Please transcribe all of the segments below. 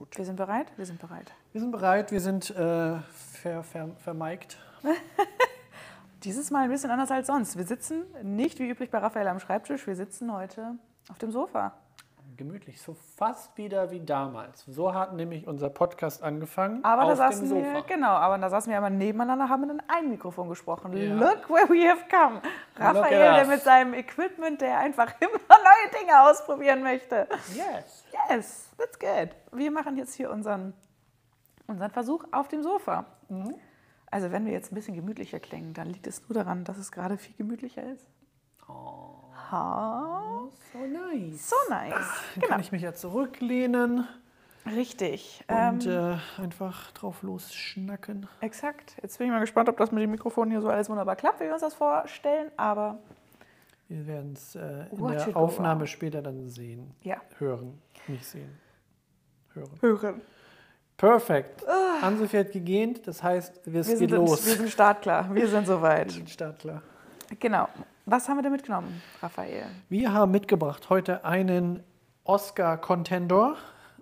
Gut. Wir sind bereit? Wir sind bereit. Wir sind bereit, wir sind äh, ver, ver, vermeigt. Dieses Mal ein bisschen anders als sonst. Wir sitzen nicht wie üblich bei Raphael am Schreibtisch, wir sitzen heute auf dem Sofa. Gemütlich, so fast wieder wie damals. So hat nämlich unser Podcast angefangen. Aber da saßen wir, genau, aber da saßen wir aber nebeneinander, haben in ein Mikrofon gesprochen. Ja. Look where we have come. Raphael, der mit seinem Equipment, der einfach immer neue Dinge ausprobieren möchte. Yes. Yes, that's good. Wir machen jetzt hier unseren, unseren Versuch auf dem Sofa. Mhm. Also wenn wir jetzt ein bisschen gemütlicher klingen, dann liegt es nur daran, dass es gerade viel gemütlicher ist. Ha, So nice. so nice. Dann Genau, kann ich mich ja zurücklehnen richtig. und Ähm, äh, einfach drauf losschnacken. exakt. Jetzt bin ich mal gespannt, ob das mit dem Mikrofon hier so alles wunderbar klappt, wie wir uns das vorstellen. Aber Wir werden es äh, in der Aufnahme später dann sehen. ja, Hören. Nicht sehen. Hören. hören. Perfekt. Ann-Sophie hat gegähnt, das heißt, es Wir geht sind, los. wir sind startklar. Wir sind Wir soweit. sind startklar. Genau. Was haben wir denn mitgenommen, Raphael? Wir haben mitgebracht heute einen Oscar-Contender.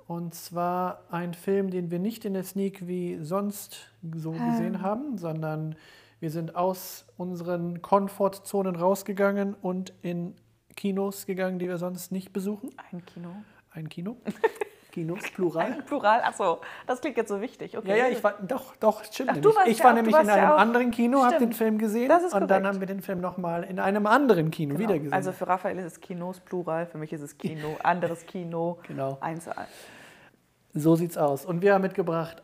Und zwar ein Film, den wir nicht in der Sneak wie sonst so gesehen haben, sondern wir sind aus unseren Komfortzonen rausgegangen und in Kinos gegangen, die wir sonst nicht besuchen. Ein Kino. Ein Kino. Kinos, Plural. Ein Plural. Achso, das klingt jetzt so wichtig. Okay. Ja, ja, ich war, doch, doch, stimmt. Ach, nämlich. ich ja war auch- nämlich in ja einem auch- anderen Kino, habe den. Film gesehen und dann korrekt. haben wir den Film nochmal in einem anderen Kino Genau. wieder gesehen. Also für Raphael ist es Kinos Plural, für mich ist es Kino, anderes Kino, Genau. Einzahl. So sieht's aus. Und wir haben mitgebracht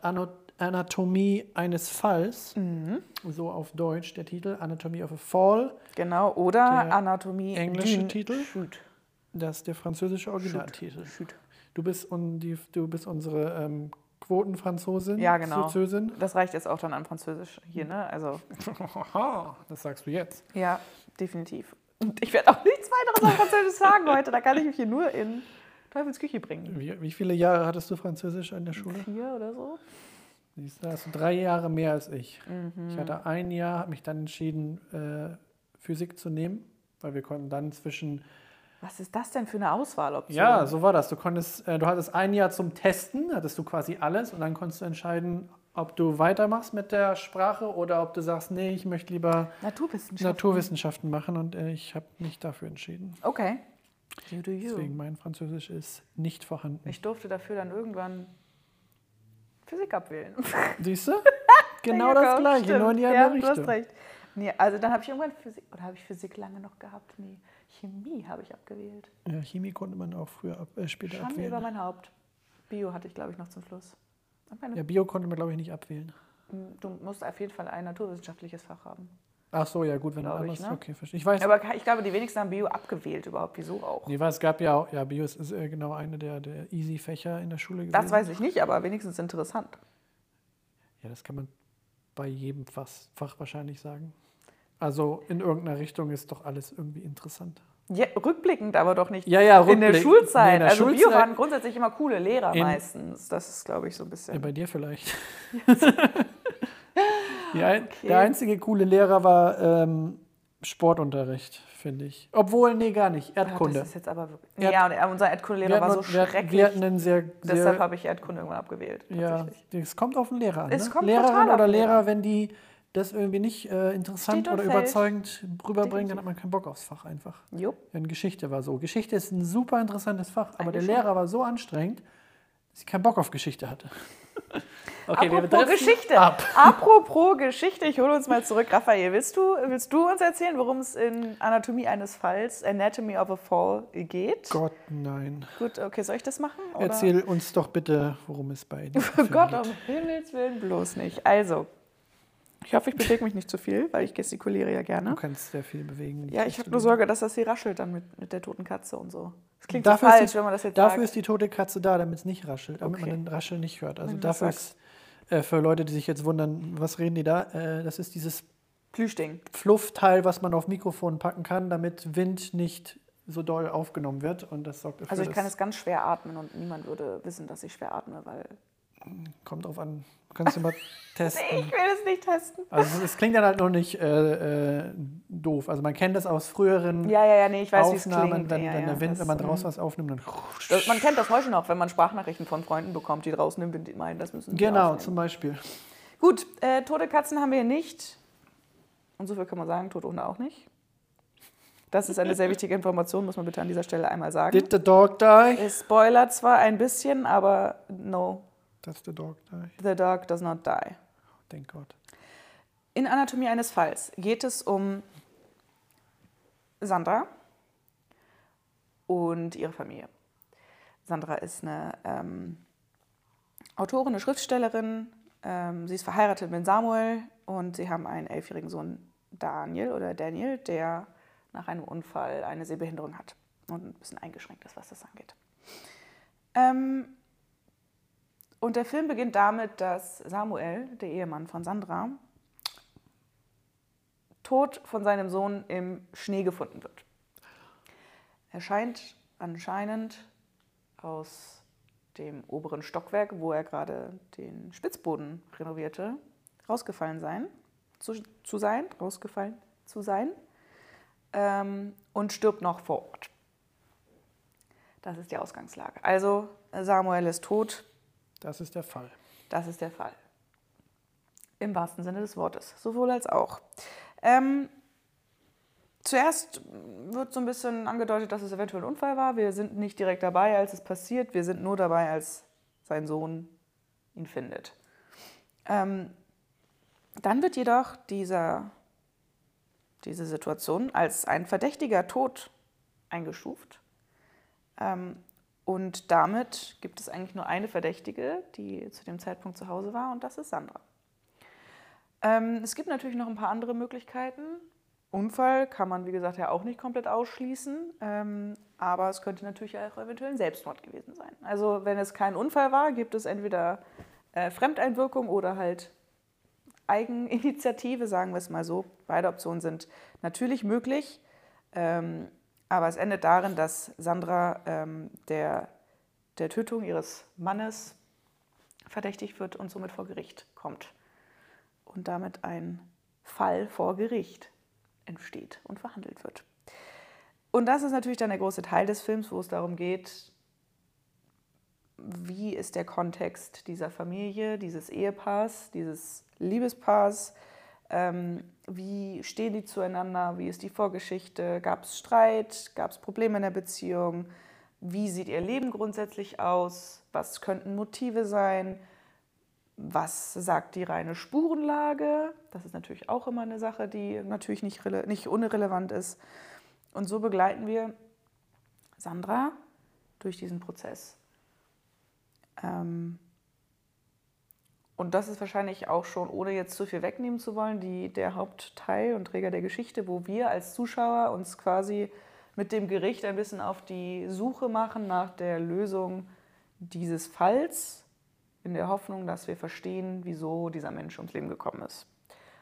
Anatomie eines Falls, Mhm. so auf Deutsch der Titel, Anatomy of a Fall. Genau, oder Der Anatomie. englische Titel? Shoot. Das ist der französische Originaltitel. Shoot. Du bist, un, die, du bist unsere ähm, Quotenfranzosin, Ja, genau. Französin. Das reicht jetzt auch dann an Französisch hier, ne? Also, das sagst du jetzt. ja, definitiv. Und ich werde auch nichts weiteres auf Französisch sagen heute. Da kann ich mich hier nur in Teufels Küche bringen. Wie, wie viele Jahre hattest du Französisch an der Schule? Vier oder so? Siehst du, hast du drei Jahre mehr als ich. Mhm. Ich hatte ein Jahr, habe mich dann entschieden, äh, Physik zu nehmen, weil wir konnten dann zwischen Was ist das denn für eine Auswahloption? Ja, so war das. Du konntest, äh, du hattest ein Jahr zum Testen, hattest du quasi alles und dann konntest du entscheiden, ob du weitermachst mit der Sprache oder ob du sagst, nee, ich möchte lieber Naturwissenschaften. Naturwissenschaften machen und äh, ich habe mich dafür entschieden. Okay. You do you. Deswegen mein Französisch ist nicht vorhanden. Ich durfte dafür dann irgendwann Physik abwählen. Siehst du? Genau das gleiche, stimmt. nur in die ja, andere du hast Richtung. recht. Nee, also dann habe ich irgendwann Physik, oder habe ich Physik lange noch gehabt? Nee, Chemie habe ich abgewählt. Ja, Chemie konnte man auch früher ab, äh, später Schande über abwählen. mein Haupt. Bio hatte ich, glaube ich, noch zum Schluss. Ja, Bio konnte man, glaube ich, nicht abwählen. Du musst auf jeden Fall ein naturwissenschaftliches Fach haben. Ach so, ja gut, wenn du Glaub ich, anders. ne? Okay, verstehe. Ich weiß, Aber ich glaube, die wenigsten haben Bio abgewählt überhaupt. Wieso auch? nee, weil es gab ja auch, ja, Bio ist, ist äh, genau eine der, der Easy-Fächer in der Schule gewesen. Das weiß ich nicht, aber wenigstens interessant. Ja, das kann man bei jedem Fach, Fach wahrscheinlich sagen. Also in irgendeiner Richtung ist doch alles irgendwie interessant. Ja, rückblickend aber doch nicht Ja, ja, in der. Schulzeit. Nee, in der also Schulzeit- waren grundsätzlich immer coole Lehrer In- meistens. Das ist, glaube ich, so ein bisschen. Ja, bei dir vielleicht. Ein, Der einzige coole Lehrer war ähm, Sportunterricht, finde ich. Obwohl, nee, gar nicht. Ja, Erdkunde. Das ist jetzt aber wirklich. Erd- ja, er- unser wir, Erdkundelehrer war so wir, schrecklich. wir hatten einen sehr, Deshalb sehr habe ich Erdkunde irgendwann abgewählt. ja, es kommt auf den Lehrer an. Es ne? kommt Lehrerin oder Lehrer, Lehrer. wenn die das irgendwie nicht äh, interessant oder fällt. überzeugend rüberbringen, dann hat man keinen Bock aufs Fach einfach. Jupp. In Geschichte war so. Geschichte ist ein super interessantes Fach, aber der Eigentlich schon. Lehrer war so anstrengend, dass ich keinen Bock auf Geschichte hatte. okay, Apropos Geschichte. Ab. Apropos Geschichte, ich hole uns mal zurück. Raphael, willst du, willst du uns erzählen, worum es in Anatomie eines Falls, Anatomy of a Fall, geht? Gott, nein. Gut, okay, soll ich das machen? Oder? Erzähl uns doch bitte, worum es bei dir Oh Gott, um Himmels Willen bloß nicht. Also, ich hoffe, ich bewege mich nicht zu viel, weil ich gestikuliere ja Du gerne. kannst sehr viel bewegen. Ja, ich habe nur Sorge, dass das hier raschelt dann mit, mit der toten Katze und so. Das klingt Dafür, so falsch, die, wenn man das jetzt dafür sagt. ist die tote Katze da, damit es nicht raschelt, damit Okay. man den Rascheln nicht hört. Also du dafür ist, äh, für Leute, die sich jetzt wundern, was reden die da, äh, das ist dieses Plüschding. Fluffteil, was man auf Mikrofon packen kann, damit Wind nicht so doll aufgenommen wird und das sorgt dafür, Also ich kann es ganz schwer atmen und niemand würde wissen, dass ich schwer atme, weil Kommt drauf an. Kannst du mal testen. Ich will es nicht testen. Also es klingt dann halt noch nicht äh, äh, doof. Also man kennt das aus früheren Ja, ja, ja, nee, ich weiß, wie es Aufnahmen, klingt. wenn, ja, wenn ja, der Wind, das, wenn man draußen was aufnimmt, dann Das, man kennt das heute noch, wenn man Sprachnachrichten von Freunden bekommt, die draußen im Wind meinen, das müssen Genau, zum Beispiel. Gut, äh, tote Katzen haben wir hier nicht. Und so viel kann man sagen, tote Hunde auch nicht. Das ist eine sehr wichtige Information, muss man bitte an dieser Stelle einmal sagen. Did the dog die? Es spoilert zwar ein bisschen, aber no, That's the dog die. the dog does not die. Thank God. In Anatomie eines Falls geht es um Sandra und ihre Familie. Sandra ist eine ähm, Autorin, eine Schriftstellerin. Ähm, sie ist verheiratet mit Samuel und sie haben einen elfjährigen Sohn Daniel oder Daniel, der nach einem Unfall eine Sehbehinderung hat und ein bisschen eingeschränkt ist, was das angeht. Ähm, und der Film beginnt damit, dass Samuel, der Ehemann von Sandra, tot von seinem Sohn im Schnee gefunden wird. Er scheint anscheinend aus dem oberen Stockwerk, wo er gerade den Spitzboden renovierte, rausgefallen sein, zu, zu sein, rausgefallen zu sein ähm, und stirbt noch vor Ort. Das ist die Ausgangslage. Also Samuel ist tot, Das ist der Fall. das ist der Fall. Im wahrsten Sinne des Wortes, sowohl als auch. Ähm, zuerst wird so ein bisschen angedeutet, dass es eventuell ein Unfall war. Wir sind nicht direkt dabei, als es passiert. Wir sind nur dabei, als sein Sohn ihn findet. Ähm, dann wird jedoch dieser, diese Situation als ein verdächtiger Tod eingestuft. Ähm, und damit gibt es eigentlich nur eine Verdächtige, die zu dem Zeitpunkt zu Hause war, und das ist Sandra. Ähm, es gibt natürlich noch ein paar andere Möglichkeiten. Unfall kann man, wie gesagt, ja auch nicht komplett ausschließen, ähm, aber es könnte natürlich auch eventuell ein Selbstmord gewesen sein. Also wenn es kein Unfall war, gibt es entweder äh, Fremdeinwirkung oder halt Eigeninitiative, sagen wir es mal so. Beide Optionen sind natürlich möglich. Ähm, aber es endet darin, dass Sandra ähm, der, der Tötung ihres Mannes verdächtigt wird und somit vor Gericht kommt. Und damit ein Fall vor Gericht entsteht und verhandelt wird. Und das ist natürlich dann der große Teil des Films, wo es darum geht, wie ist der Kontext dieser Familie, dieses Ehepaars, dieses Liebespaars, ähm, wie stehen die zueinander, wie ist die Vorgeschichte, gab es Streit, gab es Probleme in der Beziehung, wie sieht ihr Leben grundsätzlich aus, was könnten Motive sein, was sagt die reine Spurenlage, das ist natürlich auch immer eine Sache, die natürlich nicht, nicht unrelevant ist. Und so begleiten wir Sandra durch diesen Prozess. Ähm, und das ist wahrscheinlich auch schon, ohne jetzt zu viel wegnehmen zu wollen, die, der Hauptteil und Träger der Geschichte, wo wir als Zuschauer uns quasi mit dem Gericht ein bisschen auf die Suche machen nach der Lösung dieses Falls, in der Hoffnung, dass wir verstehen, wieso dieser Mensch ums Leben gekommen ist.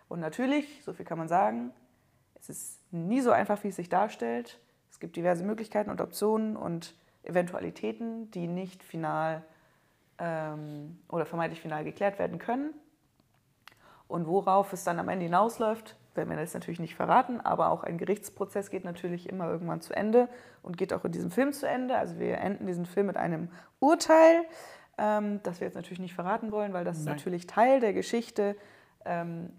Und natürlich, so viel kann man sagen, es ist nie so einfach, wie es sich darstellt. Es gibt diverse Möglichkeiten und Optionen und Eventualitäten, die nicht final ähm, oder vermeintlich final geklärt werden können. Und worauf es dann am Ende hinausläuft, werden wir das natürlich nicht verraten, aber auch ein Gerichtsprozess geht natürlich immer irgendwann zu Ende und geht auch in diesem Film zu Ende. Also wir enden diesen Film mit einem Urteil, ähm, das wir jetzt natürlich nicht verraten wollen, weil das ist Nein. natürlich Teil der Geschichte, ähm,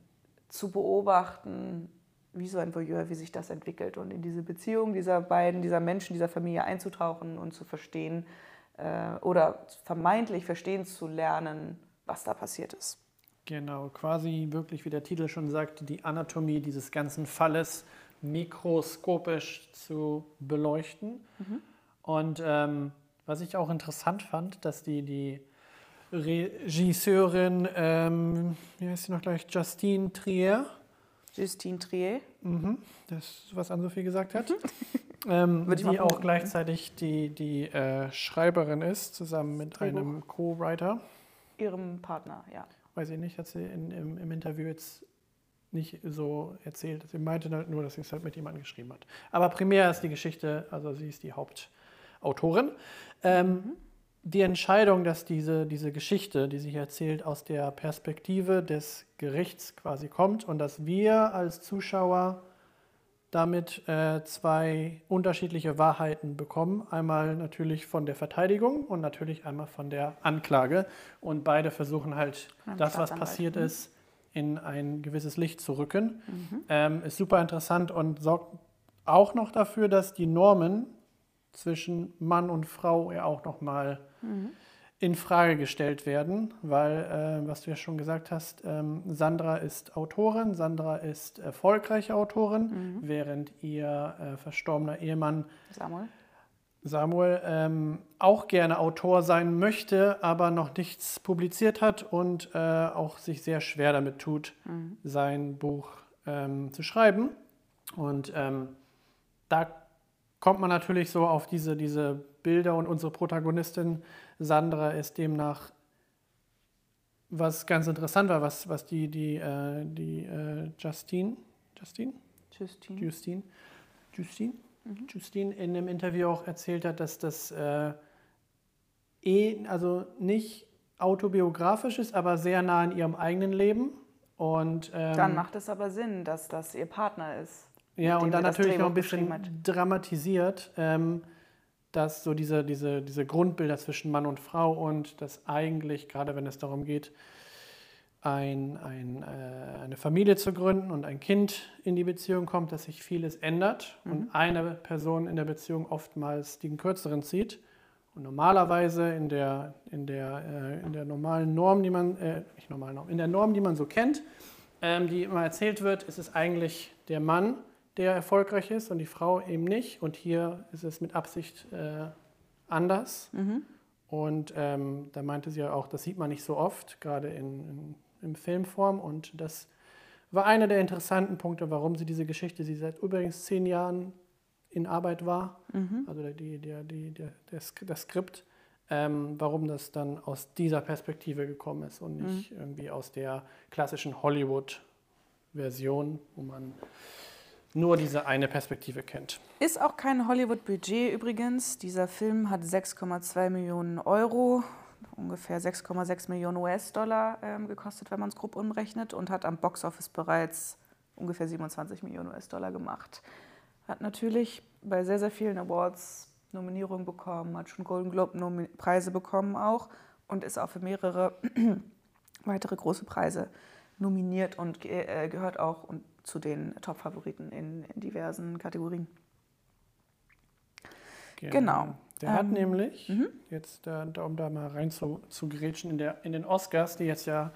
zu beobachten, wie so ein Voyeur, wie sich das entwickelt und in diese Beziehung dieser beiden, dieser Menschen, dieser Familie einzutauchen und zu verstehen äh, oder vermeintlich verstehen zu lernen, was da passiert ist. Genau, quasi wirklich, wie der Titel schon sagt, die Anatomie dieses ganzen Falles mikroskopisch zu beleuchten. Und ähm, was ich auch interessant fand, dass die, die Regisseurin, ähm, wie heißt sie noch gleich, Justine Trier, Justine Trier. mhm, das, was Ann-Sophie gesagt hat, ähm, die auch gleichzeitig die, die äh, Schreiberin ist, zusammen mit einem Co-Writer. Ihrem Partner, ja. weiß ich nicht, hat sie in, im, im Interview jetzt nicht so erzählt. Sie meinte halt nur, dass sie es halt mit jemandem geschrieben hat. Aber primär ist die Geschichte, also sie ist die Hauptautorin. Ähm, die Entscheidung, dass diese, diese Geschichte, die sich erzählt, aus der Perspektive des Gerichts quasi kommt und dass wir als Zuschauer damit äh, zwei unterschiedliche Wahrheiten bekommen. Einmal natürlich von der Verteidigung und natürlich einmal von der Anklage. Und beide versuchen halt, das, was passiert mhm. ist, in ein gewisses Licht zu rücken. Mhm. Ähm, ist super interessant und sorgt auch noch dafür, dass die Normen zwischen Mann und Frau ja auch nochmal mhm. In Frage gestellt werden, weil, äh, was du ja schon gesagt hast, ähm, Sandra ist Autorin, Sandra ist erfolgreiche Autorin, mhm. während ihr äh, verstorbener Ehemann Samuel, Samuel ähm, auch gerne Autor sein möchte, aber noch nichts publiziert hat und äh, auch sich sehr schwer damit tut, mhm. sein Buch ähm, zu schreiben. Und ähm, da kommt man natürlich so auf diese, diese Bilder und unsere Protagonistin Sandra ist demnach, was ganz interessant war, was, was die, die, äh, die äh, Justine, Justine? Justine. Justine, Justine, mhm. Justine in einem Interview auch erzählt hat, dass das äh, eh, also nicht autobiografisch ist, aber sehr nah in ihrem eigenen Leben. Und, ähm, Dann macht es aber Sinn, dass das ihr Partner ist. Ja, und dann natürlich noch ein bisschen dramatisiert, ähm, dass so diese, diese, diese Grundbilder zwischen Mann und Frau und dass eigentlich, gerade wenn es darum geht, ein, ein, äh, eine Familie zu gründen und ein Kind in die Beziehung kommt, dass sich vieles ändert mhm. und eine Person in der Beziehung oftmals den kürzeren zieht. Und normalerweise in der, in der, äh, in der normalen Norm, die man, äh, nicht normalen Norm, in der Norm, die man so kennt, ähm, die immer erzählt wird, ist es eigentlich der Mann, der erfolgreich ist und die Frau eben nicht. Und hier ist es mit Absicht äh, anders. Mhm. Und ähm, da meinte sie ja auch, das sieht man nicht so oft, gerade in, in, in Filmform. Und das war einer der interessanten Punkte, warum sie diese Geschichte, die seit übrigens zehn Jahren in Arbeit war, mhm. also die, die, die, die, das, das Skript, ähm, warum das dann aus dieser Perspektive gekommen ist und nicht mhm. irgendwie aus der klassischen Hollywood-Version, wo man nur diese eine Perspektive kennt. Ist auch kein Hollywood-Budget übrigens. Dieser Film hat 6,2 Millionen Euro, ungefähr 6,6 Millionen US-Dollar ähm, gekostet, wenn man es grob umrechnet, und hat am Boxoffice bereits ungefähr 27 Millionen US-Dollar gemacht. Hat natürlich bei sehr, sehr vielen Awards Nominierungen bekommen, hat schon Golden Globe-Preise bekommen auch und ist auch für mehrere weitere große Preise nominiert und äh, gehört auch und zu den Top-Favoriten in, in, diversen Kategorien. Genau. genau. Der ähm, hat nämlich, mhm. jetzt da, um da mal rein zu, zu grätschen, in, der, in den Oscars, die jetzt ja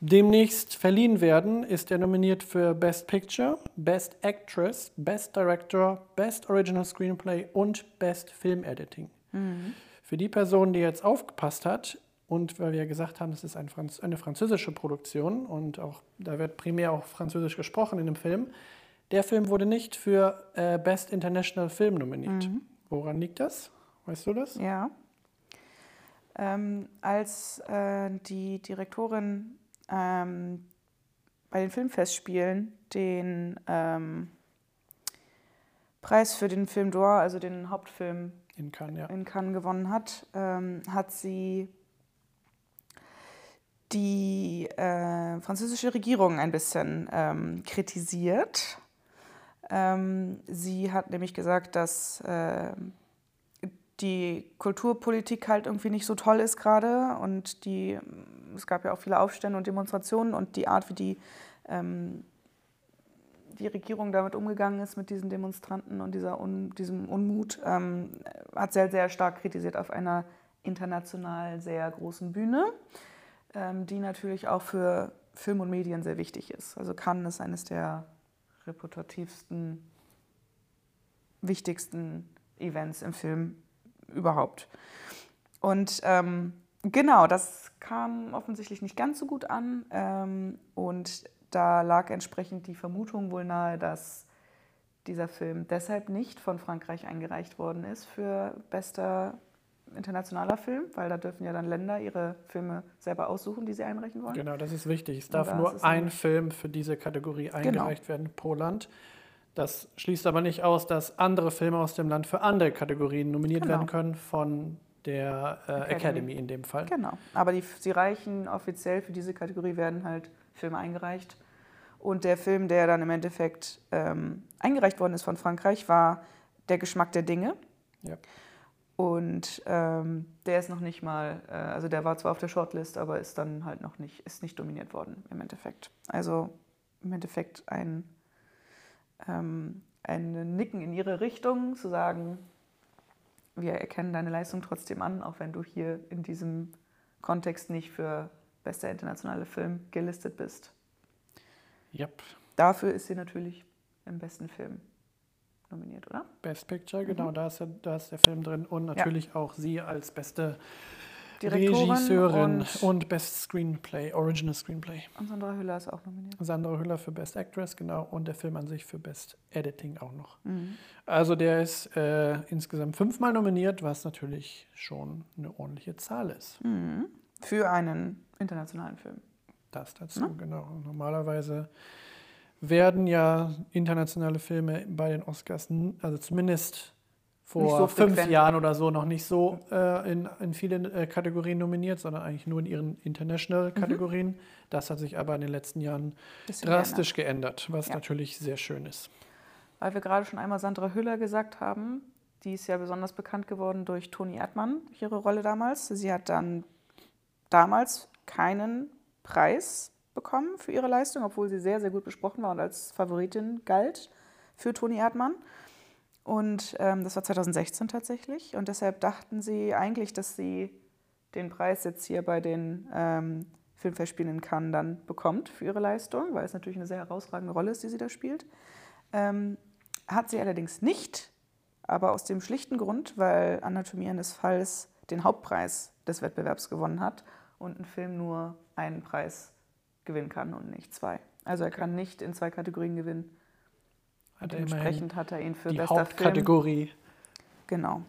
demnächst verliehen werden, ist er nominiert für Best Picture, Best Actress, Best Director, Best Original Screenplay und Best Film Editing. Mhm. Für die Person, die jetzt aufgepasst hat, und weil wir ja gesagt haben, es ist ein Franz eine französische Produktion und auch da wird primär auch Französisch gesprochen in dem Film. Der Film wurde nicht für äh, Best International Film nominiert. Mhm. Woran liegt das? Weißt du das? Ja. Ähm, als äh, die Direktorin ähm, bei den Filmfestspielen den ähm, Preis für den Film d'Or, also den Hauptfilm in Cannes, ja. in Cannes gewonnen hat, ähm, hat sie die äh, französische Regierung ein bisschen ähm, kritisiert. Ähm, sie hat nämlich gesagt, dass äh, die Kulturpolitik halt irgendwie nicht so toll ist gerade und die, es gab ja auch viele Aufstände und Demonstrationen und die Art, wie die, ähm, die Regierung damit umgegangen ist mit diesen Demonstranten und dieser Un, diesem Unmut, ähm, hat sehr, sehr stark kritisiert auf einer international sehr großen Bühne die natürlich auch für Film und Medien sehr wichtig ist. Also Cannes ist eines der reputativsten, wichtigsten Events im Film überhaupt. Und ähm, genau, das kam offensichtlich nicht ganz so gut an. Ähm, und da lag entsprechend die Vermutung wohl nahe, dass dieser Film deshalb nicht von Frankreich eingereicht worden ist für bester internationaler Film, weil da dürfen ja dann Länder ihre Filme selber aussuchen, die sie einreichen wollen. Genau, das ist wichtig. Es darf nur ein Film für diese Kategorie genau. eingereicht genau. werden pro Land. Das schließt aber nicht aus, dass andere Filme aus dem Land für andere Kategorien nominiert genau. werden können, von der äh, Academy. Academy. in dem Fall. Genau. Aber die, sie reichen offiziell für diese Kategorie, werden halt Filme eingereicht. Und der Film, der dann im Endeffekt ähm, eingereicht worden ist von Frankreich, war Der Geschmack der Dinge. Ja. Und ähm, der ist noch nicht mal, äh, also der war zwar auf der Shortlist, aber ist dann halt noch nicht, ist nicht dominiert worden im Endeffekt. Also im Endeffekt ein, ähm, ein Nicken in ihre Richtung, zu sagen, wir erkennen deine Leistung trotzdem an, auch wenn du hier in diesem Kontext nicht für bester internationaler Film gelistet bist. Yep. Dafür ist sie natürlich im besten Film nominiert, oder? Best Picture, genau, mhm. da, ist der, da ist der Film drin und natürlich ja. auch sie als beste Regisseurin und, und, Best Screenplay, Original Screenplay. Und Sandra Hüller ist auch nominiert. Sandra Hüller für Best Actress, genau, und der Film an sich für Best Editing auch noch. Mhm. Also der ist äh, insgesamt fünfmal nominiert, was natürlich schon eine ordentliche Zahl ist. Mhm. Für einen internationalen Film. Das dazu, ja. genau. Normalerweise werden ja internationale Filme bei den Oscars, also zumindest vor so fünf Jahren oder so, noch nicht so äh, in, in vielen äh, Kategorien nominiert, sondern eigentlich nur in ihren International-Kategorien. Mhm. Das hat sich aber in den letzten Jahren drastisch geändert, geändert was ja. natürlich sehr schön ist. Weil wir gerade schon einmal Sandra Hüller gesagt haben, die ist ja besonders bekannt geworden durch Toni Erdmann, ihre Rolle damals. Sie hat dann damals keinen Preis bekommen für ihre Leistung, obwohl sie sehr, sehr gut besprochen war und als Favoritin galt für Toni Erdmann. Und ähm, das war 2016 tatsächlich. Und deshalb dachten sie eigentlich, dass sie den Preis jetzt hier bei den ähm, Filmfestspielen in Cannes dann bekommt für ihre Leistung, weil es natürlich eine sehr herausragende Rolle ist, die sie da spielt. Ähm, hat sie allerdings nicht, aber aus dem schlichten Grund, weil Anatomie eines Falls den Hauptpreis des Wettbewerbs gewonnen hat und ein Film nur einen Preis gewinnen kann und nicht zwei. Also er kann nicht in zwei Kategorien gewinnen. Hat Dementsprechend hat er ihn für die bester Hauptkategorie. Film. Genau.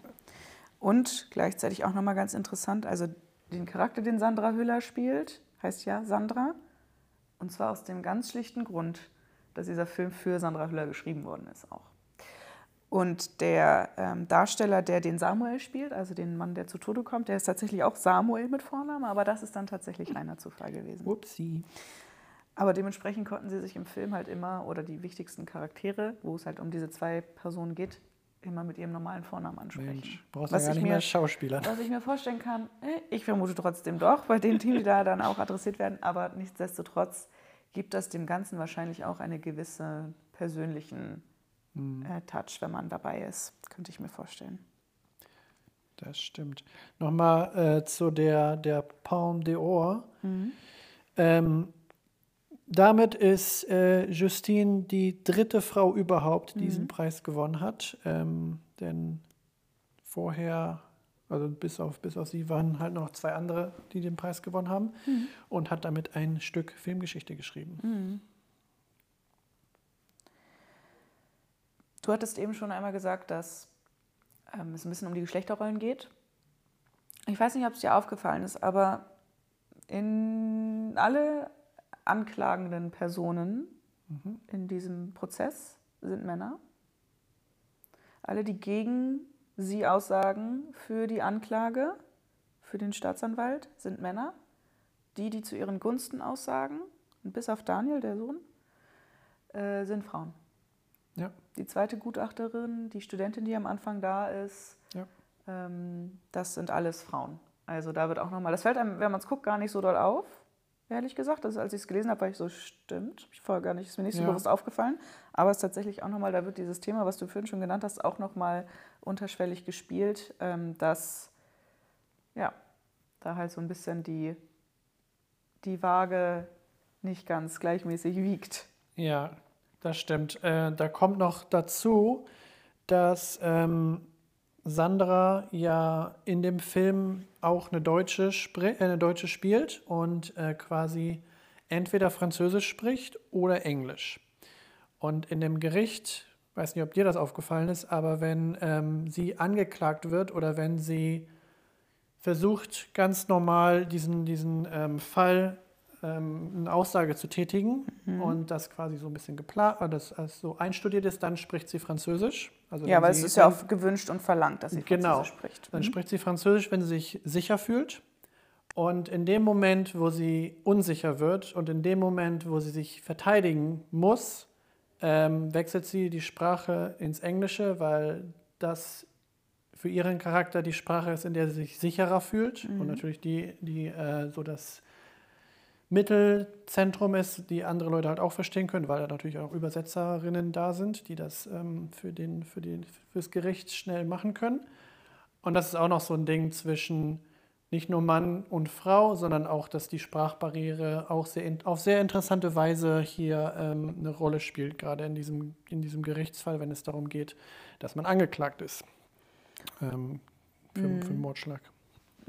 Und gleichzeitig auch nochmal ganz interessant, also den Charakter, den Sandra Hüller spielt, heißt ja Sandra. Und zwar aus dem ganz schlichten Grund, dass dieser Film für Sandra Hüller geschrieben worden ist auch. Und der ähm, Darsteller, der den Samuel spielt, also den Mann, der zu Tode kommt, der ist tatsächlich auch Samuel mit Vornamen, aber das ist dann tatsächlich reiner Zufall gewesen. Upsi. Aber dementsprechend konnten sie sich im Film halt immer, oder die wichtigsten Charaktere, wo es halt um diese zwei Personen geht, immer mit ihrem normalen Vornamen ansprechen. Mensch, brauchst du ja gar nicht mir, mehr Schauspieler. Was ich mir vorstellen kann, äh, ich vermute trotzdem doch, bei den Teams, die da dann auch adressiert werden, aber nichtsdestotrotz gibt das dem Ganzen wahrscheinlich auch einen gewissen persönlichen mhm. äh, Touch, wenn man dabei ist, könnte ich mir vorstellen. Das stimmt. Nochmal äh, zu der, der Palme d'Or. Mhm. Ähm, damit ist äh, Justine die dritte Frau überhaupt, die mhm. diesen Preis gewonnen hat. Ähm, denn vorher, also bis auf, bis auf sie, waren halt noch zwei andere, die den Preis gewonnen haben. Mhm. Und hat damit ein Stück Filmgeschichte geschrieben. Du hattest eben schon einmal gesagt, dass ähm, es ein bisschen um die Geschlechterrollen geht. Ich weiß nicht, ob es dir aufgefallen ist, aber in alle anklagenden Personen mhm. in diesem Prozess sind Männer. Alle, die gegen sie aussagen für die Anklage, für den Staatsanwalt, sind Männer. Die, die zu ihren Gunsten aussagen, bis auf Daniel, der Sohn, äh, sind Frauen. Ja. Die zweite Gutachterin, die Studentin, die am Anfang da ist, ja. ähm, das sind alles Frauen. Also da wird auch nochmal, das fällt einem, wenn man es guckt, gar nicht so doll auf ehrlich gesagt. Also als ich es gelesen habe, war ich so, stimmt. Ich vorher gar nicht, ist mir nicht so ja. bewusst aufgefallen. Aber es ist tatsächlich auch nochmal, da wird dieses Thema, was du vorhin schon genannt hast, auch nochmal unterschwellig gespielt, ähm, dass ja, da halt so ein bisschen die, die Waage nicht ganz gleichmäßig wiegt. Ja, das stimmt. Äh, da kommt noch dazu, dass ähm, Sandra ja in dem Film auch eine Deutsche, äh, eine Deutsche spielt und äh, quasi entweder Französisch spricht oder Englisch. Und in dem Gericht, weiß nicht, ob dir das aufgefallen ist, aber wenn ähm, sie angeklagt wird oder wenn sie versucht, ganz normal diesen, diesen ähm, Fall ähm, eine Aussage zu tätigen mhm. und das quasi so ein bisschen geplant, das, das so einstudiert ist, dann spricht sie Französisch Also ja, weil es ist ja auch gewünscht und verlangt, dass sie Genau. Französisch spricht. Dann Mhm. spricht sie Französisch, wenn sie sich sicher fühlt. Und in dem Moment, wo sie unsicher wird und in dem Moment, wo sie sich verteidigen muss, ähm, wechselt sie die Sprache ins Englische, weil das für ihren Charakter die Sprache ist, in der sie sich sicherer fühlt und natürlich die, die äh, so das Mittelzentrum ist, die andere Leute halt auch verstehen können, weil da natürlich auch Übersetzerinnen da sind, die das ähm, für den, für den, fürs Gericht schnell machen können. Und das ist auch noch so ein Ding zwischen nicht nur Mann und Frau, sondern auch, dass die Sprachbarriere auch sehr, in- auf sehr interessante Weise hier ähm, eine Rolle spielt, gerade in diesem, in diesem Gerichtsfall, wenn es darum geht, dass man angeklagt ist ähm, für, für einen Mordschlag.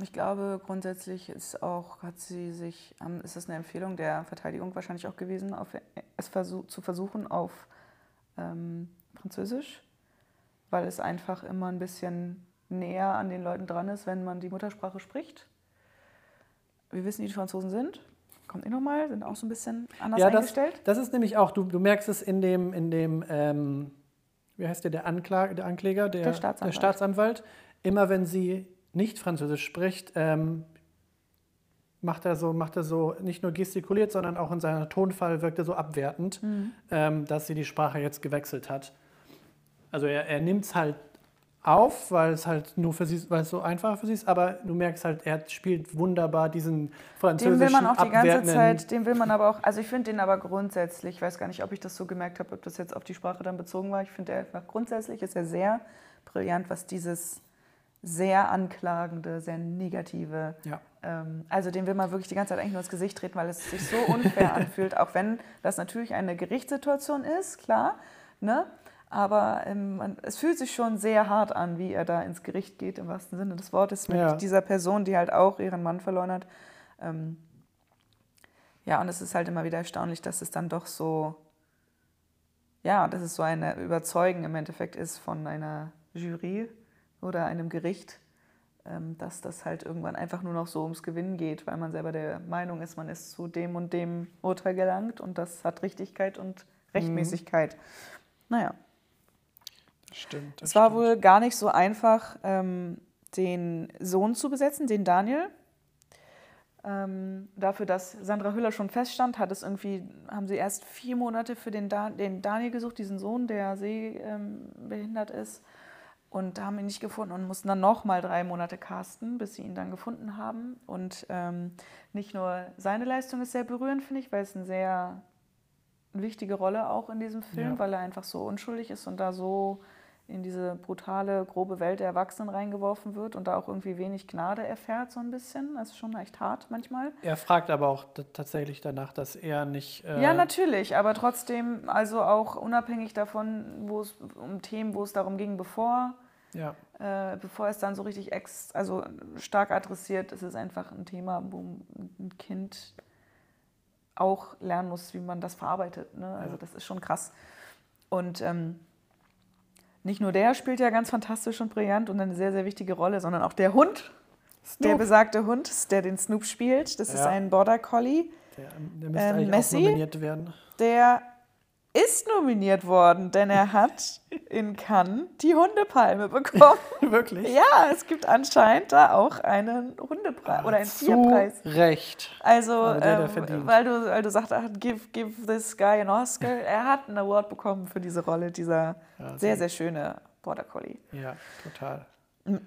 Ich glaube, grundsätzlich ist auch, hat sie sich, ähm, ist es eine Empfehlung der Verteidigung wahrscheinlich auch gewesen, auf, es versuch, zu versuchen auf ähm, Französisch, weil es einfach immer ein bisschen näher an den Leuten dran ist, wenn man die Muttersprache spricht. Wir wissen, wie die Franzosen sind. Kommt eh nochmal, sind auch so ein bisschen anders Ja, das, eingestellt. das ist nämlich auch, du, du merkst es in dem, in dem ähm, wie heißt der, der, Anklag, der Ankläger, der, Der Staatsanwalt. der Staatsanwalt, immer wenn sie nicht Französisch spricht, ähm, macht er so, macht er so nicht nur gestikuliert, sondern auch in seiner Tonfall wirkt er so abwertend, Mhm. ähm, dass sie die Sprache jetzt gewechselt hat. Also er, er nimmt es halt auf, weil es halt nur für sie, weil es so einfach für sie ist, aber du merkst halt, er spielt wunderbar diesen französischen will man auch die ganze Zeit, dem will man aber auch, also ich finde den aber grundsätzlich, ich weiß gar nicht, ob ich das so gemerkt habe, ob das jetzt auf die Sprache dann bezogen war. Ich finde er einfach grundsätzlich ist er sehr brillant, was dieses sehr anklagende, sehr negative, Ja. ähm, also dem will man wirklich die ganze Zeit eigentlich nur ins Gesicht treten, weil es sich so unfair anfühlt, auch wenn das natürlich eine Gerichtssituation ist, klar, ne? Aber ähm, man, es fühlt sich schon sehr hart an, wie er da ins Gericht geht, im wahrsten Sinne des Wortes, mit Ja. dieser Person, die halt auch ihren Mann verloren hat. Ähm, ja, und es ist halt immer wieder erstaunlich, dass es dann doch so, ja, dass es so eine Überzeugen im Endeffekt ist von einer Jury oder einem Gericht, ähm, dass das halt irgendwann einfach nur noch so ums Gewinnen geht, weil man selber der Meinung ist, man ist zu dem und dem Urteil gelangt und das hat Richtigkeit und Rechtmäßigkeit. Naja. Stimmt. Es war stimmt. wohl gar nicht so einfach, ähm, den Sohn zu besetzen, den Daniel. Ähm, dafür, dass Sandra Hüller schon feststand, hat es irgendwie, haben sie erst vier Monate für den, da den Daniel gesucht, diesen Sohn, der sehbehindert ist. Und haben ihn nicht gefunden und mussten dann nochmal drei Monate casten, bis sie ihn dann gefunden haben. Und ähm, nicht nur seine Leistung ist sehr berührend, finde ich, weil es eine sehr wichtige Rolle auch in diesem Film, Ja. weil er einfach so unschuldig ist und da so in diese brutale, grobe Welt der Erwachsenen reingeworfen wird und da auch irgendwie wenig Gnade erfährt, so ein bisschen. Das ist schon echt hart manchmal. Er fragt aber auch tatsächlich danach, dass er nicht. Äh, Ja, natürlich, aber trotzdem, also auch unabhängig davon, wo es um Themen, wo es darum ging, bevor, Ja, äh, bevor es dann so richtig ex, also stark adressiert, ist es einfach ein Thema, wo ein Kind auch lernen muss, wie man das verarbeitet. Ne? Also Ja. das ist schon krass. Und ähm, nicht nur der spielt ja ganz fantastisch und brillant und eine sehr, sehr wichtige Rolle, sondern auch der Hund, der Snoop. besagte Hund, der den Snoop spielt. Das ist Ja. ein Border Collie. der, der müsste Ähm, eigentlich Messi? auch nominiert werden. Der ist nominiert worden, denn er hat in Cannes die Hundepalme bekommen. Wirklich? Ja, es gibt anscheinend da auch einen Hundepreis oder einen Zu Tierpreis. Recht. Also, der, der ähm, weil du, weil du sagst, ach, give, give this guy an Oscar. Er hat einen Award bekommen für diese Rolle, dieser Ja, sehr, sehr schöne Border Collie. Ja, total.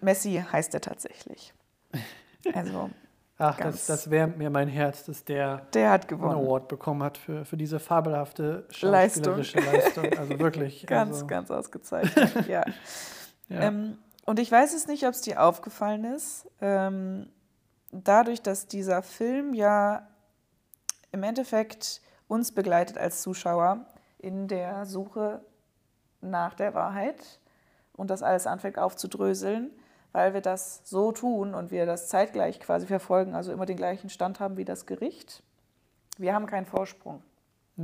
Messi heißt er tatsächlich. Also, Ach, das, das wärmt mir mein Herz, dass der der hat einen gewonnen. Award bekommen hat für, für diese fabelhafte Leistung. schauspielerische Leistung. Also wirklich. Ganz, also, ganz ausgezeichnet, ja. Ja. Ähm, und ich weiß es nicht, ob es dir aufgefallen ist. Ähm, dadurch, dass dieser Film ja im Endeffekt uns begleitet als Zuschauer in der Suche nach der Wahrheit und das alles anfängt aufzudröseln, weil wir das so tun und wir das zeitgleich quasi verfolgen, also immer den gleichen Stand haben wie das Gericht. Wir haben keinen Vorsprung.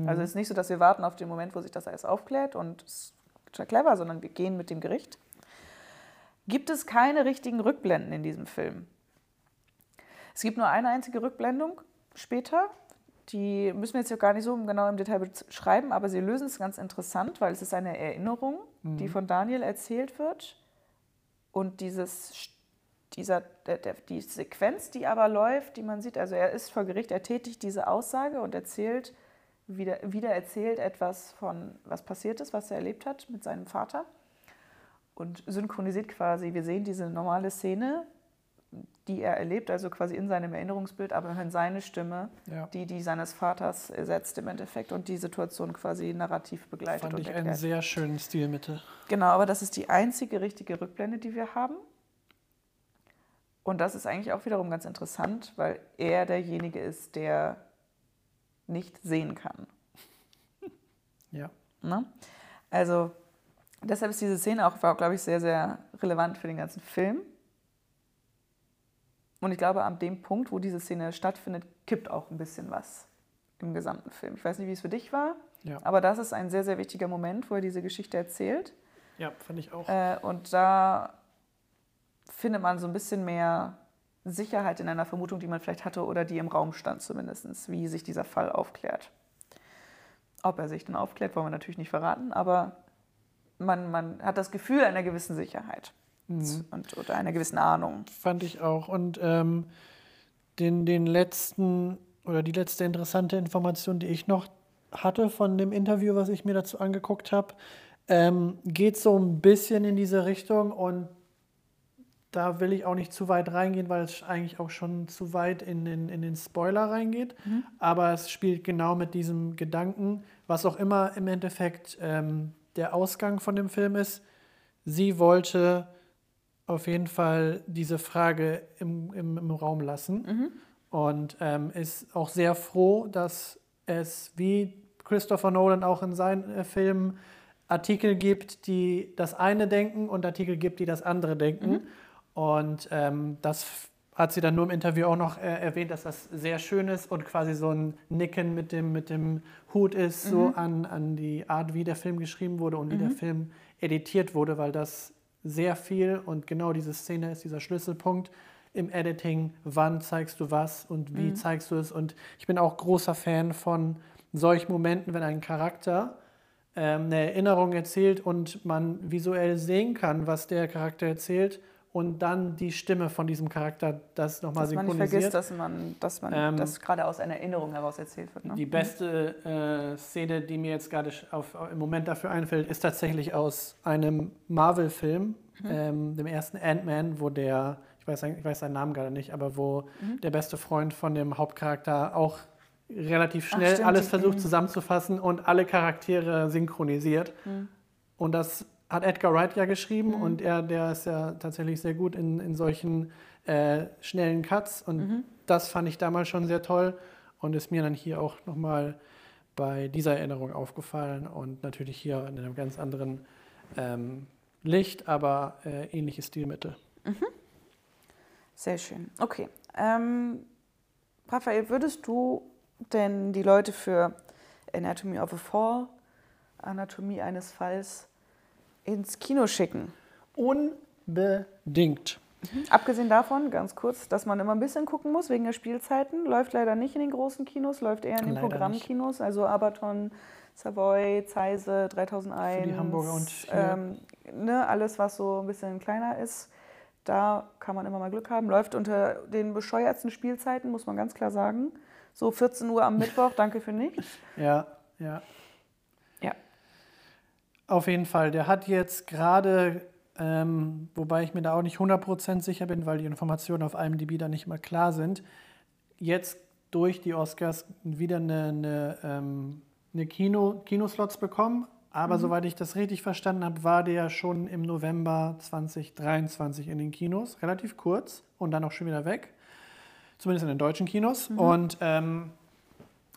Also es ist nicht so, dass wir warten auf den Moment, wo sich das alles aufklärt und es ist clever, sondern wir gehen mit dem Gericht. Gibt es keine richtigen Rückblenden in diesem Film? Es gibt nur eine einzige Rückblendung später, die müssen wir jetzt ja gar nicht so genau im Detail beschreiben, aber sie lösen es ganz interessant, weil es ist eine Erinnerung, mhm. die von Daniel erzählt wird. Und dieses, dieser, der, der, die Sequenz, die aber läuft, die man sieht, also er ist vor Gericht, er tätigt diese Aussage und erzählt, wieder, wieder erzählt etwas von, was passiert ist, was er erlebt hat mit seinem Vater. Und synchronisiert quasi, wir sehen diese normale Szene, die er erlebt, also quasi in seinem Erinnerungsbild, aber hören seine Stimme, ja. die die seines Vaters ersetzt im Endeffekt und die Situation quasi narrativ begleitet. Fand und ich erklärt. einen sehr schönen Stilmittel. Genau, aber das ist die einzige richtige Rückblende, die wir haben. Und das ist eigentlich auch wiederum ganz interessant, weil er derjenige ist, der nicht sehen kann. Ja. Ne? Also deshalb ist diese Szene auch, glaube ich, sehr, sehr relevant für den ganzen Film und ich glaube, an dem Punkt, wo diese Szene stattfindet, kippt auch ein bisschen was im gesamten Film. Ich weiß nicht, wie es für dich war, ja. aber das ist ein sehr, sehr wichtiger Moment, wo er diese Geschichte erzählt. Ja, fand ich auch. Äh, und da findet man so ein bisschen mehr Sicherheit in einer Vermutung, die man vielleicht hatte oder die im Raum stand zumindest, wie sich dieser Fall aufklärt. Ob er sich dann aufklärt, wollen wir natürlich nicht verraten, aber man, man hat das Gefühl einer gewissen Sicherheit mhm. und, oder einer gewissen Ahnung. Fand ich auch. Und ähm, den, den letzten oder die letzte interessante Information, die ich noch hatte von dem Interview, was ich mir dazu angeguckt habe, ähm, geht so ein bisschen in diese Richtung und da will ich auch nicht zu weit reingehen, weil es eigentlich auch schon zu weit in, in, in den Spoiler reingeht. Mhm. Aber es spielt genau mit diesem Gedanken, was auch immer im Endeffekt ähm, der Ausgang von dem Film ist. Sie wollte auf jeden Fall diese Frage im, im, im Raum lassen mhm. und ähm, ist auch sehr froh, dass es wie Christopher Nolan auch in seinen äh, Filmen Artikel gibt, die das eine denken und Artikel gibt, die das andere denken. Mhm. Und ähm, das hat sie dann nur im Interview auch noch äh, erwähnt, dass das sehr schön ist und quasi so ein Nicken mit dem, mit dem Hut ist, mhm. so an, an die Art, wie der Film geschrieben wurde und wie der mhm. Film editiert wurde, weil das sehr viel und genau diese Szene ist dieser Schlüsselpunkt im Editing. Wann zeigst du was und wie mhm. zeigst du es? Und ich bin auch großer Fan von solchen Momenten, wenn ein Charakter ähm, eine Erinnerung erzählt und man visuell sehen kann, was der Charakter erzählt und dann die Stimme von diesem Charakter das nochmal synchronisiert. Man vergisst, dass man, dass man ähm, das gerade aus einer Erinnerung heraus erzählt wird. Ne? Die beste äh, Szene, die mir jetzt gerade im Moment dafür einfällt, ist tatsächlich aus einem Marvel-Film, mhm. ähm, dem ersten Ant-Man, wo der, ich weiß, ich weiß seinen Namen gerade nicht, aber wo mhm. der beste Freund von dem Hauptcharakter auch relativ schnell Ach, alles versucht zusammenzufassen und alle Charaktere synchronisiert. Mhm. Und das hat Edgar Wright ja geschrieben mhm. und er, der ist ja tatsächlich sehr gut in, in solchen äh, schnellen Cuts und mhm. das fand ich damals schon sehr toll und ist mir dann hier auch nochmal bei dieser Erinnerung aufgefallen und natürlich hier in einem ganz anderen ähm, Licht, aber äh, ähnliches Stilmittel. Mhm. Sehr schön. Okay. Ähm, Raphael, würdest du denn die Leute für Anatomy of a Fall, Anatomie eines Falls, ins Kino schicken? Unbedingt. Mhm. Abgesehen davon, ganz kurz, dass man immer ein bisschen gucken muss wegen der Spielzeiten. Läuft leider nicht in den großen Kinos, läuft eher in den leider Programmkinos. Nicht. Also Abaton, Savoy, Zeise, 3001. Für die Hamburger und ähm, ne, alles, was so ein bisschen kleiner ist. Da kann man immer mal Glück haben. Läuft unter den bescheuertsten Spielzeiten, muss man ganz klar sagen. So 14 Uhr am Mittwoch, danke für nichts. Ja, ja. Auf jeden Fall. Der hat jetzt gerade, ähm, wobei ich mir da auch nicht 100% sicher bin, weil die Informationen auf IMDb da nicht mal klar sind, jetzt durch die Oscars wieder eine, eine, ähm, eine Kino, Kinoslots bekommen. Aber mhm. soweit ich das richtig verstanden habe, war der schon im November 2023 in den Kinos. Relativ kurz und dann auch schon wieder weg. Zumindest in den deutschen Kinos. Mhm. Und ähm,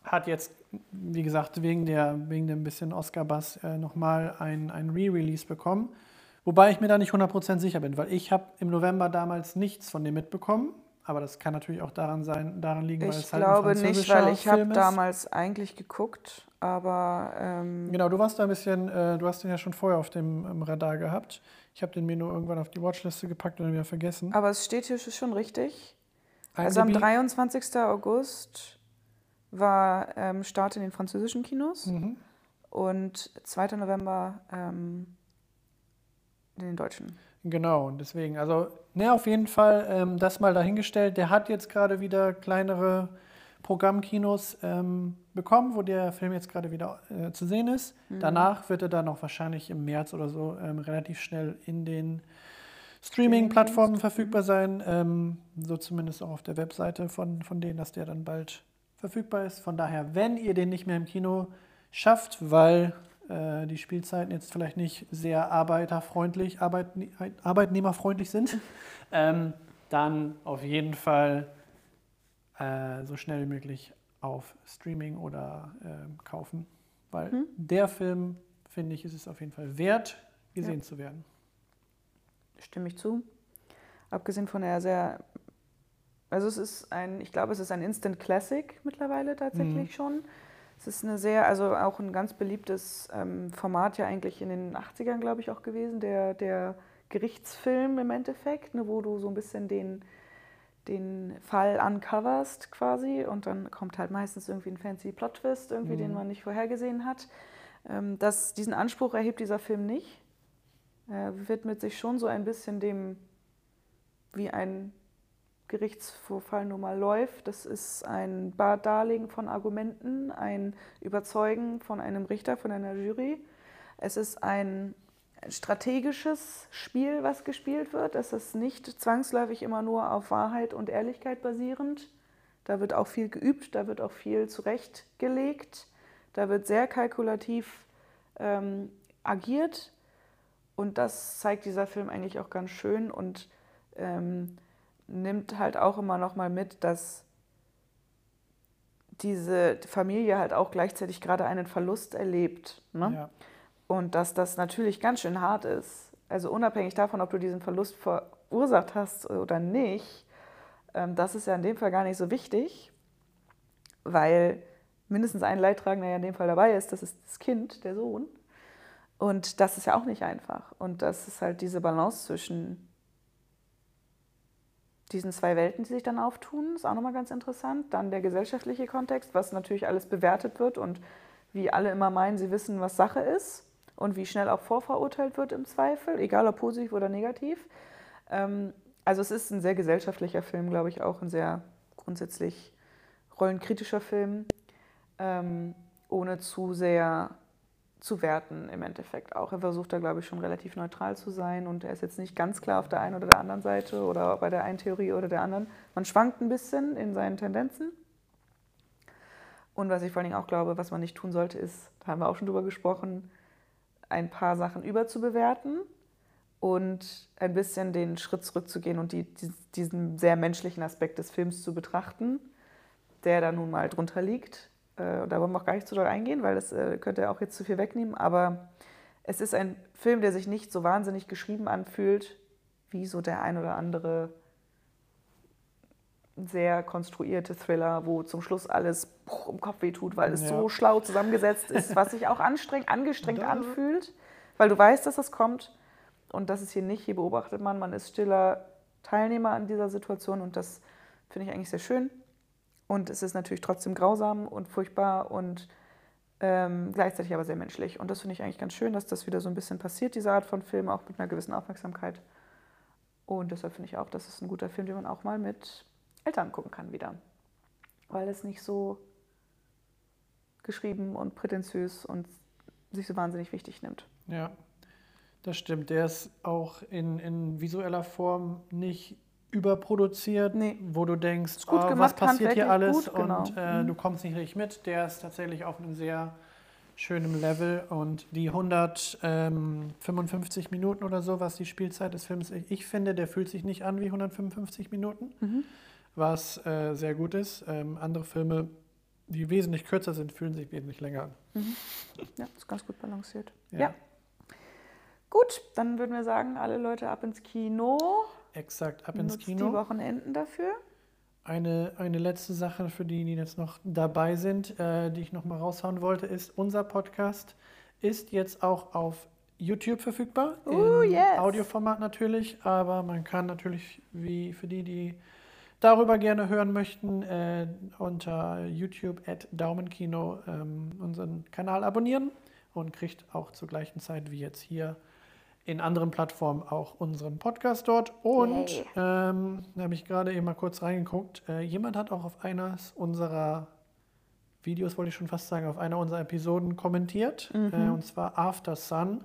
hat jetzt wie gesagt, wegen, der, wegen dem bisschen Oscar-Bass äh, nochmal ein, ein Re-Release bekommen. Wobei ich mir da nicht 100% sicher bin, weil ich habe im November damals nichts von dem mitbekommen. Aber das kann natürlich auch daran, sein, daran liegen, weil ich es halt glaube ein nicht, weil ich habe damals eigentlich geguckt, aber... Ähm genau, du warst da ein bisschen, äh, du hast den ja schon vorher auf dem Radar gehabt. Ich habe den mir nur irgendwann auf die Watchliste gepackt und dann wieder vergessen. Aber es steht hier schon richtig. Also am 23. August war ähm, Start in den französischen Kinos mhm. und 2. November ähm, in den deutschen. Genau, und deswegen, also, ne, auf jeden Fall ähm, das mal dahingestellt. Der hat jetzt gerade wieder kleinere Programmkinos ähm, bekommen, wo der Film jetzt gerade wieder äh, zu sehen ist. Mhm. Danach wird er dann auch wahrscheinlich im März oder so ähm, relativ schnell in den Streaming-Plattformen verfügbar sein. Ähm, so zumindest auch auf der Webseite von, von denen, dass der dann bald verfügbar ist. Von daher, wenn ihr den nicht mehr im Kino schafft, weil äh, die Spielzeiten jetzt vielleicht nicht sehr arbeiterfreundlich, Arbeitne arbeitnehmerfreundlich sind, ähm, dann auf jeden Fall äh, so schnell wie möglich auf Streaming oder äh, kaufen. Weil hm? der Film, finde ich, ist es auf jeden Fall wert, gesehen ja. zu werden. Stimme ich zu. Abgesehen von der sehr also es ist ein, ich glaube, es ist ein Instant Classic mittlerweile tatsächlich mhm. schon. Es ist eine sehr, also auch ein ganz beliebtes ähm, Format ja eigentlich in den 80ern, glaube ich, auch gewesen, der, der Gerichtsfilm im Endeffekt, ne, wo du so ein bisschen den, den Fall uncoverst quasi und dann kommt halt meistens irgendwie ein fancy Plot-Twist, irgendwie, mhm. den man nicht vorhergesehen hat. Ähm, das, diesen Anspruch erhebt dieser Film nicht. Er widmet sich schon so ein bisschen dem, wie ein Gerichtsvorfall nun mal läuft. Das ist ein Darlegen von Argumenten, ein Überzeugen von einem Richter, von einer Jury. Es ist ein strategisches Spiel, was gespielt wird. Es ist nicht zwangsläufig immer nur auf Wahrheit und Ehrlichkeit basierend. Da wird auch viel geübt, da wird auch viel zurechtgelegt, da wird sehr kalkulativ ähm, agiert. Und das zeigt dieser Film eigentlich auch ganz schön. Und ähm, nimmt halt auch immer noch mal mit, dass diese Familie halt auch gleichzeitig gerade einen Verlust erlebt. Ne? Ja. Und dass das natürlich ganz schön hart ist. Also unabhängig davon, ob du diesen Verlust verursacht hast oder nicht, ähm, das ist ja in dem Fall gar nicht so wichtig, weil mindestens ein Leidtragender ja in dem Fall dabei ist, das ist das Kind, der Sohn. Und das ist ja auch nicht einfach. Und das ist halt diese Balance zwischen diesen zwei Welten, die sich dann auftun, ist auch nochmal ganz interessant. Dann der gesellschaftliche Kontext, was natürlich alles bewertet wird und wie alle immer meinen, sie wissen, was Sache ist und wie schnell auch vorverurteilt wird im Zweifel, egal ob positiv oder negativ. Ähm, also es ist ein sehr gesellschaftlicher Film, glaube ich, auch ein sehr grundsätzlich rollenkritischer Film, ähm, ohne zu sehr zu werten im Endeffekt auch. Er versucht da, glaube ich, schon relativ neutral zu sein und er ist jetzt nicht ganz klar auf der einen oder der anderen Seite oder bei der einen Theorie oder der anderen. Man schwankt ein bisschen in seinen Tendenzen. Und was ich vor allen Dingen auch glaube, was man nicht tun sollte, ist, da haben wir auch schon drüber gesprochen, ein paar Sachen überzubewerten und ein bisschen den Schritt zurückzugehen und die, die, diesen sehr menschlichen Aspekt des Films zu betrachten, der da nun mal drunter liegt äh, da wollen wir auch gar nicht zu doll eingehen, weil das äh, könnte auch jetzt zu viel wegnehmen. Aber es ist ein Film, der sich nicht so wahnsinnig geschrieben anfühlt, wie so der ein oder andere sehr konstruierte Thriller, wo zum Schluss alles im Kopf wehtut, weil es ja. so schlau zusammengesetzt ist, was sich auch anstrengend, angestrengt anfühlt, weil du weißt, dass das kommt. Und das ist hier nicht. Hier beobachtet man, man ist stiller Teilnehmer an dieser Situation und das finde ich eigentlich sehr schön. Und es ist natürlich trotzdem grausam und furchtbar und ähm, gleichzeitig aber sehr menschlich. Und das finde ich eigentlich ganz schön, dass das wieder so ein bisschen passiert, diese Art von Film, auch mit einer gewissen Aufmerksamkeit. Und deshalb finde ich auch, dass es ein guter Film, den man auch mal mit Eltern gucken kann wieder. Weil es nicht so geschrieben und prätentiös und sich so wahnsinnig wichtig nimmt. Ja, das stimmt. Der ist auch in, in visueller Form nicht überproduziert, nee. wo du denkst, oh, gemacht, was passiert hier alles gut, genau. und äh, mhm. du kommst nicht richtig mit. Der ist tatsächlich auf einem sehr schönen Level und die 155 ähm, Minuten oder so, was die Spielzeit des Films ist, ich finde, der fühlt sich nicht an wie 155 Minuten, mhm. was äh, sehr gut ist. Ähm, andere Filme, die wesentlich kürzer sind, fühlen sich wesentlich länger an. Mhm. Ja, ist ganz gut balanciert. ja. ja. Gut, dann würden wir sagen, alle Leute ab ins Kino. Exakt, ab ins Kino. die Wochenenden dafür. Eine, eine letzte Sache für die, die jetzt noch dabei sind, äh, die ich noch mal raushauen wollte, ist, unser Podcast ist jetzt auch auf YouTube verfügbar. Uh, Im yes. Audioformat natürlich, aber man kann natürlich, wie für die, die darüber gerne hören möchten, äh, unter YouTube at Daumenkino ähm, unseren Kanal abonnieren und kriegt auch zur gleichen Zeit wie jetzt hier in anderen Plattformen auch unseren Podcast dort. Und ähm, da habe ich gerade eben mal kurz reingeguckt. Äh, jemand hat auch auf eines unserer Videos, wollte ich schon fast sagen, auf einer unserer Episoden kommentiert. Mhm. Äh, und zwar After Sun,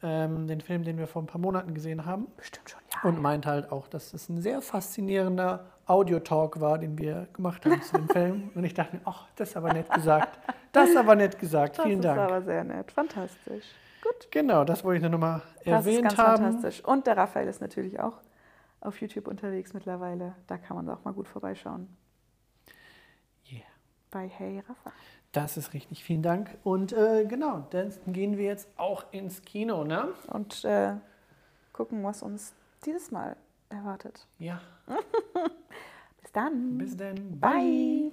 ähm, den Film, den wir vor ein paar Monaten gesehen haben. Bestimmt schon, ja. Und meint halt auch, dass es ein sehr faszinierender Audiotalk war, den wir gemacht haben zu dem Film. Und ich dachte mir, ach, das ist aber nett gesagt. Das ist aber nett gesagt. das Vielen ist Dank. aber sehr nett. Fantastisch. Gut. Genau, das wollte ich nur noch mal Das ist erwähnt ganz haben. fantastisch. Und der Raphael ist natürlich auch auf YouTube unterwegs mittlerweile. Da kann man auch mal gut vorbeischauen. Yeah. Bei Hey Raphael. Das ist richtig, vielen Dank. Und äh, genau, dann gehen wir jetzt auch ins Kino, ne? Und äh, gucken, was uns dieses Mal erwartet. Ja, Bis dann. bis dann. Bye.